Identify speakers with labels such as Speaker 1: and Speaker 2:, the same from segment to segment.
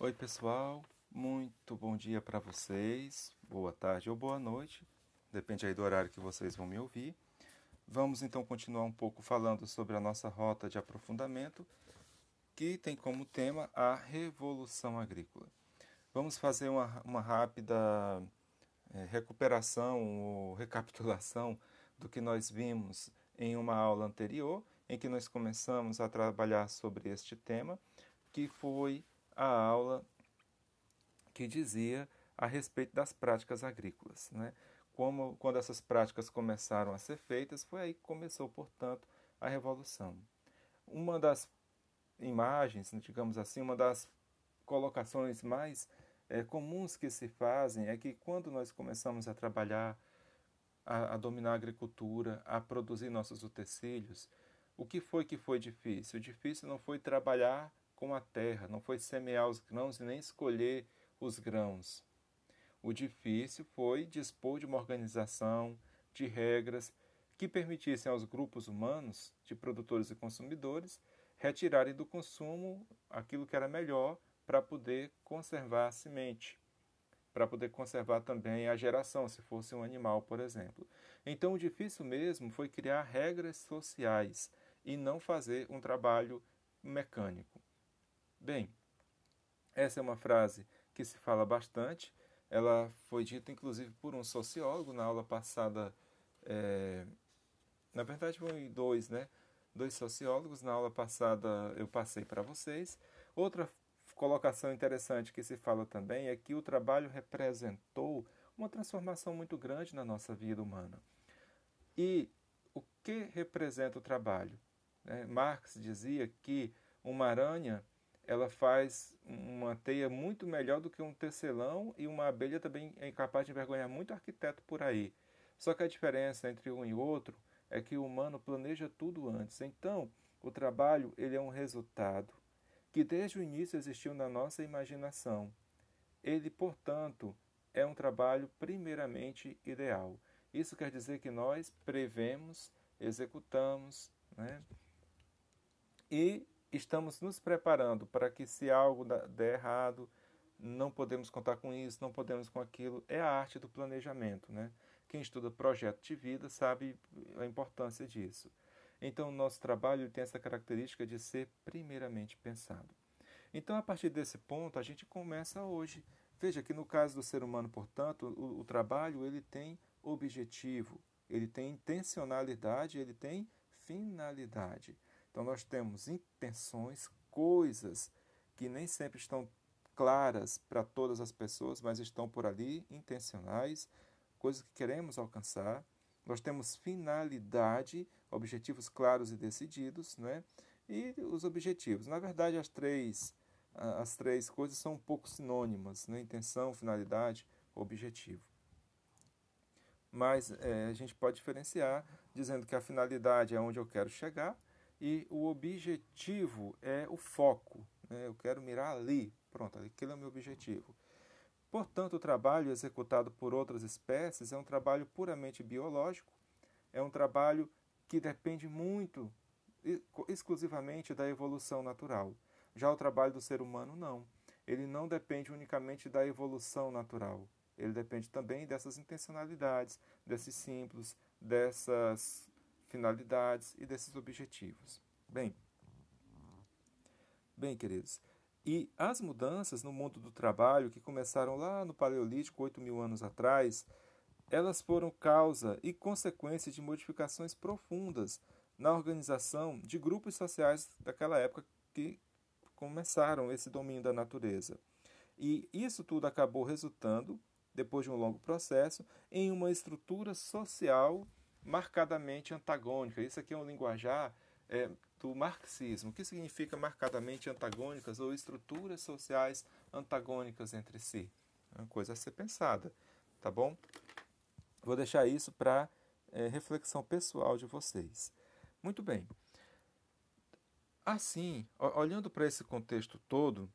Speaker 1: Oi, pessoal. Muito bom dia para vocês. Boa tarde ou boa noite. Depende aí do horário que vocês vão me ouvir. Vamos então continuar um pouco falando sobre a nossa rota de aprofundamento, que tem como tema a revolução agrícola. Vamos fazer uma, uma rápida é, recuperação ou recapitulação do que nós vimos em uma aula anterior, em que nós começamos a trabalhar sobre este tema, que foi a aula que dizia a respeito das práticas agrícolas. Né? Como, quando essas práticas começaram a ser feitas, foi aí que começou, portanto, a revolução. Uma das imagens, digamos assim, uma das colocações mais é, comuns que se fazem é que quando nós começamos a trabalhar, a, a dominar a agricultura, a produzir nossos utensílios, o que foi que foi difícil? O difícil não foi trabalhar com a terra, não foi semear os grãos e nem escolher os grãos. O difícil foi dispor de uma organização, de regras que permitissem aos grupos humanos, de produtores e consumidores, retirarem do consumo aquilo que era melhor para poder conservar a semente, para poder conservar também a geração, se fosse um animal, por exemplo. Então, o difícil mesmo foi criar regras sociais e não fazer um trabalho mecânico. Bem, essa é uma frase que se fala bastante. Ela foi dita inclusive por um sociólogo na aula passada. É... Na verdade, foram dois, né? Dois sociólogos. Na aula passada eu passei para vocês. Outra colocação interessante que se fala também é que o trabalho representou uma transformação muito grande na nossa vida humana. E o que representa o trabalho? É, Marx dizia que uma aranha ela faz uma teia muito melhor do que um tecelão e uma abelha também é capaz de envergonhar muito arquiteto por aí. Só que a diferença entre um e outro é que o humano planeja tudo antes. Então, o trabalho ele é um resultado que desde o início existiu na nossa imaginação. Ele, portanto, é um trabalho primeiramente ideal. Isso quer dizer que nós prevemos, executamos, né? E estamos nos preparando para que se algo der errado, não podemos contar com isso, não podemos com aquilo. É a arte do planejamento, né? Quem estuda projeto de vida sabe a importância disso. Então, o nosso trabalho tem essa característica de ser primeiramente pensado. Então, a partir desse ponto, a gente começa hoje. Veja que no caso do ser humano, portanto, o, o trabalho ele tem objetivo, ele tem intencionalidade, ele tem finalidade. Então nós temos intenções, coisas que nem sempre estão claras para todas as pessoas, mas estão por ali, intencionais, coisas que queremos alcançar. Nós temos finalidade, objetivos claros e decididos, né? E os objetivos. Na verdade, as três, as três coisas são um pouco sinônimas, né? Intenção, finalidade, objetivo. Mas é, a gente pode diferenciar dizendo que a finalidade é onde eu quero chegar e o objetivo é o foco. Né? Eu quero mirar ali, pronto, aquele é o meu objetivo. Portanto, o trabalho executado por outras espécies é um trabalho puramente biológico, é um trabalho que depende muito, exclusivamente da evolução natural. Já o trabalho do ser humano, não. Ele não depende unicamente da evolução natural. Ele depende também dessas intencionalidades, desses símbolos, dessas finalidades e desses objetivos. Bem, bem, queridos, e as mudanças no mundo do trabalho que começaram lá no Paleolítico, 8 mil anos atrás, elas foram causa e consequência de modificações profundas na organização de grupos sociais daquela época que começaram esse domínio da natureza. E isso tudo acabou resultando, depois de um longo processo, em uma estrutura social marcadamente antagônica. Isso aqui é um linguajar é, do marxismo. O que significa marcadamente antagônicas ou estruturas sociais antagônicas entre si? É uma coisa a ser pensada, tá bom? Vou deixar isso para é, reflexão pessoal de vocês. Muito bem. Assim, olhando para esse contexto todo, o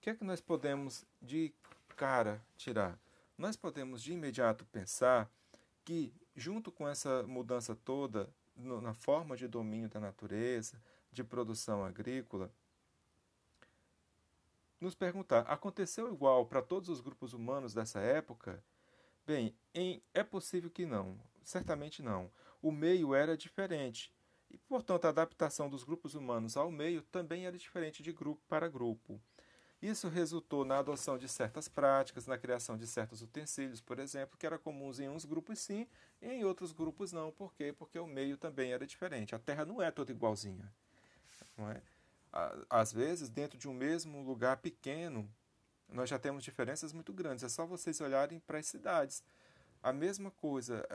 Speaker 1: que é que nós podemos de cara tirar? Nós podemos de imediato pensar que junto com essa mudança toda no, na forma de domínio da natureza, de produção agrícola, nos perguntar: aconteceu igual para todos os grupos humanos dessa época? Bem, em, é possível que não, certamente não. O meio era diferente e, portanto, a adaptação dos grupos humanos ao meio também era diferente de grupo para grupo. Isso resultou na adoção de certas práticas, na criação de certos utensílios, por exemplo, que eram comuns em uns grupos sim, e em outros grupos não. Por quê? Porque o meio também era diferente. A Terra não é toda igualzinha. Não é? Às vezes, dentro de um mesmo lugar pequeno, nós já temos diferenças muito grandes. É só vocês olharem para as cidades. A mesma coisa.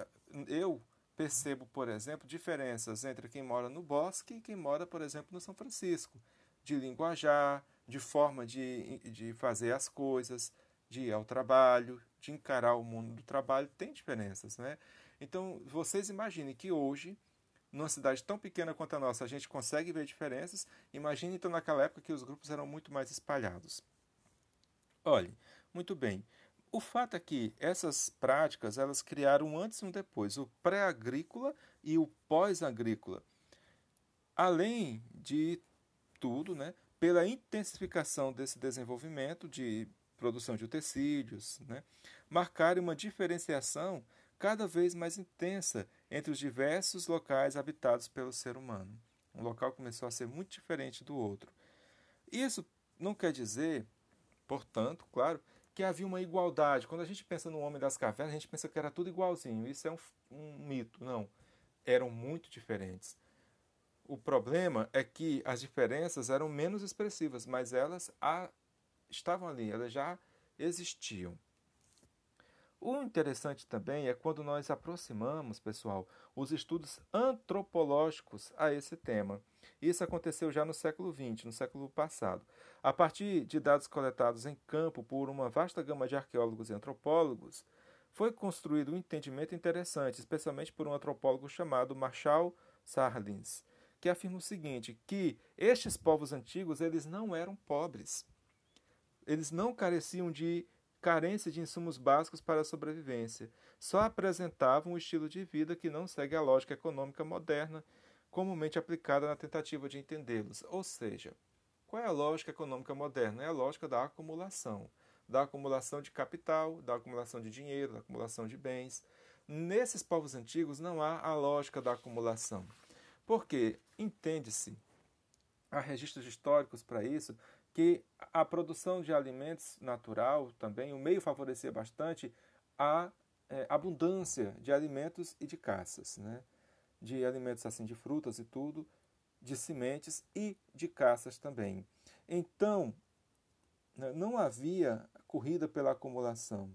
Speaker 1: Eu percebo, por exemplo, diferenças entre quem mora no bosque e quem mora, por exemplo, no São Francisco. De linguajar, de forma de, de fazer as coisas, de ir ao trabalho, de encarar o mundo do trabalho, tem diferenças, né? Então, vocês imaginem que hoje, numa cidade tão pequena quanto a nossa, a gente consegue ver diferenças. Imagine então naquela época que os grupos eram muito mais espalhados. Olhe, muito bem. O fato é que essas práticas elas criaram um antes e um depois, o pré-agrícola e o pós-agrícola. Além de tudo, né, pela intensificação desse desenvolvimento de produção de utensílios, né, marcaram uma diferenciação cada vez mais intensa entre os diversos locais habitados pelo ser humano. Um local começou a ser muito diferente do outro. Isso não quer dizer, portanto, claro, que havia uma igualdade. Quando a gente pensa no homem das cavernas, a gente pensa que era tudo igualzinho. Isso é um, um mito. Não. Eram muito diferentes. O problema é que as diferenças eram menos expressivas, mas elas a, estavam ali, elas já existiam. O interessante também é quando nós aproximamos, pessoal, os estudos antropológicos a esse tema. Isso aconteceu já no século XX, no século passado. A partir de dados coletados em campo por uma vasta gama de arqueólogos e antropólogos, foi construído um entendimento interessante, especialmente por um antropólogo chamado Marshall Sarlins, que afirma o seguinte, que estes povos antigos eles não eram pobres. Eles não careciam de carência de insumos básicos para a sobrevivência. Só apresentavam um estilo de vida que não segue a lógica econômica moderna, comumente aplicada na tentativa de entendê-los. Ou seja, qual é a lógica econômica moderna? É a lógica da acumulação. Da acumulação de capital, da acumulação de dinheiro, da acumulação de bens. Nesses povos antigos não há a lógica da acumulação. Porque entende-se, há registros históricos para isso, que a produção de alimentos natural também, o meio favorecia bastante a é, abundância de alimentos e de caças, né? de alimentos assim, de frutas e tudo, de sementes e de caças também. Então, né, não havia corrida pela acumulação.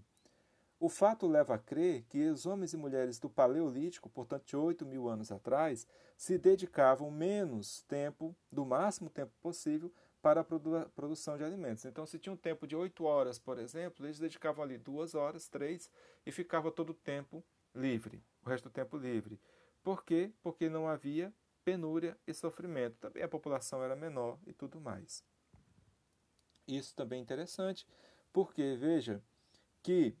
Speaker 1: O fato leva a crer que os homens e mulheres do Paleolítico, portanto de 8 mil anos atrás, se dedicavam menos tempo, do máximo tempo possível, para a produ produção de alimentos. Então, se tinha um tempo de 8 horas, por exemplo, eles dedicavam ali duas horas, três, e ficava todo o tempo livre, o resto do tempo livre. Por quê? Porque não havia penúria e sofrimento. Também a população era menor e tudo mais. Isso também é interessante, porque veja que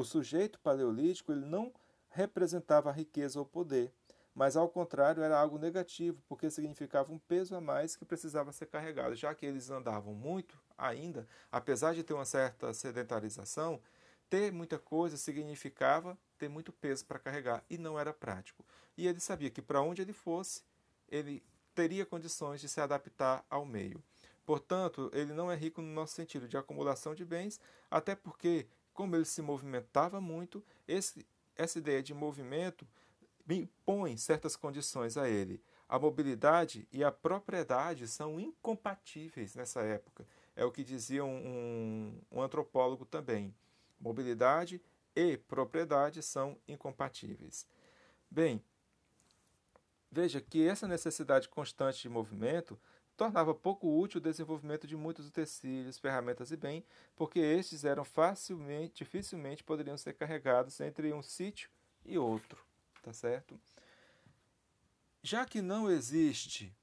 Speaker 1: o sujeito paleolítico ele não representava riqueza ou poder, mas ao contrário era algo negativo, porque significava um peso a mais que precisava ser carregado. Já que eles andavam muito ainda, apesar de ter uma certa sedentarização, ter muita coisa significava ter muito peso para carregar e não era prático. E ele sabia que para onde ele fosse, ele teria condições de se adaptar ao meio. Portanto, ele não é rico no nosso sentido de acumulação de bens, até porque como ele se movimentava muito, esse, essa ideia de movimento impõe certas condições a ele. A mobilidade e a propriedade são incompatíveis nessa época. É o que dizia um, um, um antropólogo também. Mobilidade e propriedade são incompatíveis. Bem, veja que essa necessidade constante de movimento tornava pouco útil o desenvolvimento de muitos utensílios, ferramentas e bem, porque estes eram facilmente, dificilmente poderiam ser carregados entre um sítio e outro, tá certo? Já que não existe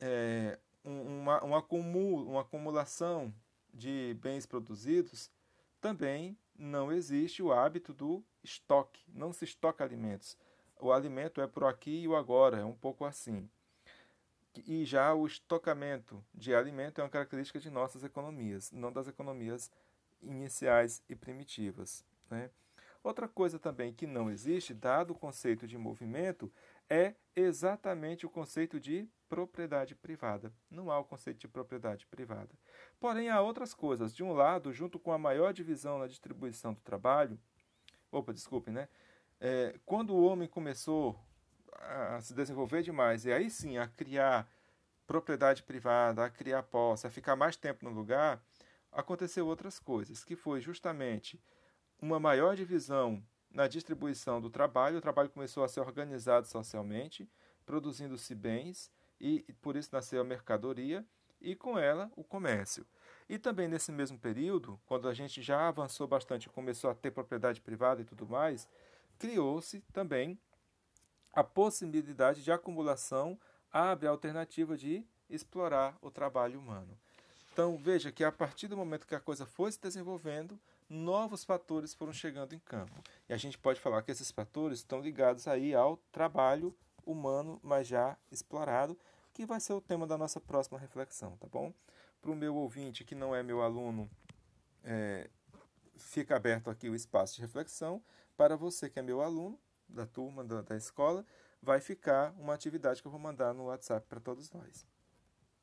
Speaker 1: é, uma, uma, acumul, uma acumulação de bens produzidos, também não existe o hábito do estoque, não se estoca alimentos. O alimento é por aqui e o agora, é um pouco assim. E já o estocamento de alimento é uma característica de nossas economias, não das economias iniciais e primitivas. Né? Outra coisa também que não existe, dado o conceito de movimento, é exatamente o conceito de propriedade privada. Não há o conceito de propriedade privada. Porém, há outras coisas. De um lado, junto com a maior divisão na distribuição do trabalho, opa, desculpe, né? É, quando o homem começou a se desenvolver demais e aí sim a criar propriedade privada, a criar posse, a ficar mais tempo no lugar, aconteceu outras coisas, que foi justamente uma maior divisão na distribuição do trabalho, o trabalho começou a ser organizado socialmente, produzindo-se bens, e por isso nasceu a mercadoria, e com ela o comércio. E também nesse mesmo período, quando a gente já avançou bastante começou a ter propriedade privada e tudo mais, criou-se também a possibilidade de acumulação, abre a alternativa de explorar o trabalho humano. Então veja que a partir do momento que a coisa foi se desenvolvendo, novos fatores foram chegando em campo. E a gente pode falar que esses fatores estão ligados aí ao trabalho humano, mas já explorado, que vai ser o tema da nossa próxima reflexão, tá bom? Para o meu ouvinte que não é meu aluno, é, fica aberto aqui o espaço de reflexão. Para você que é meu aluno, da turma, da, da escola, vai ficar uma atividade que eu vou mandar no WhatsApp para todos nós.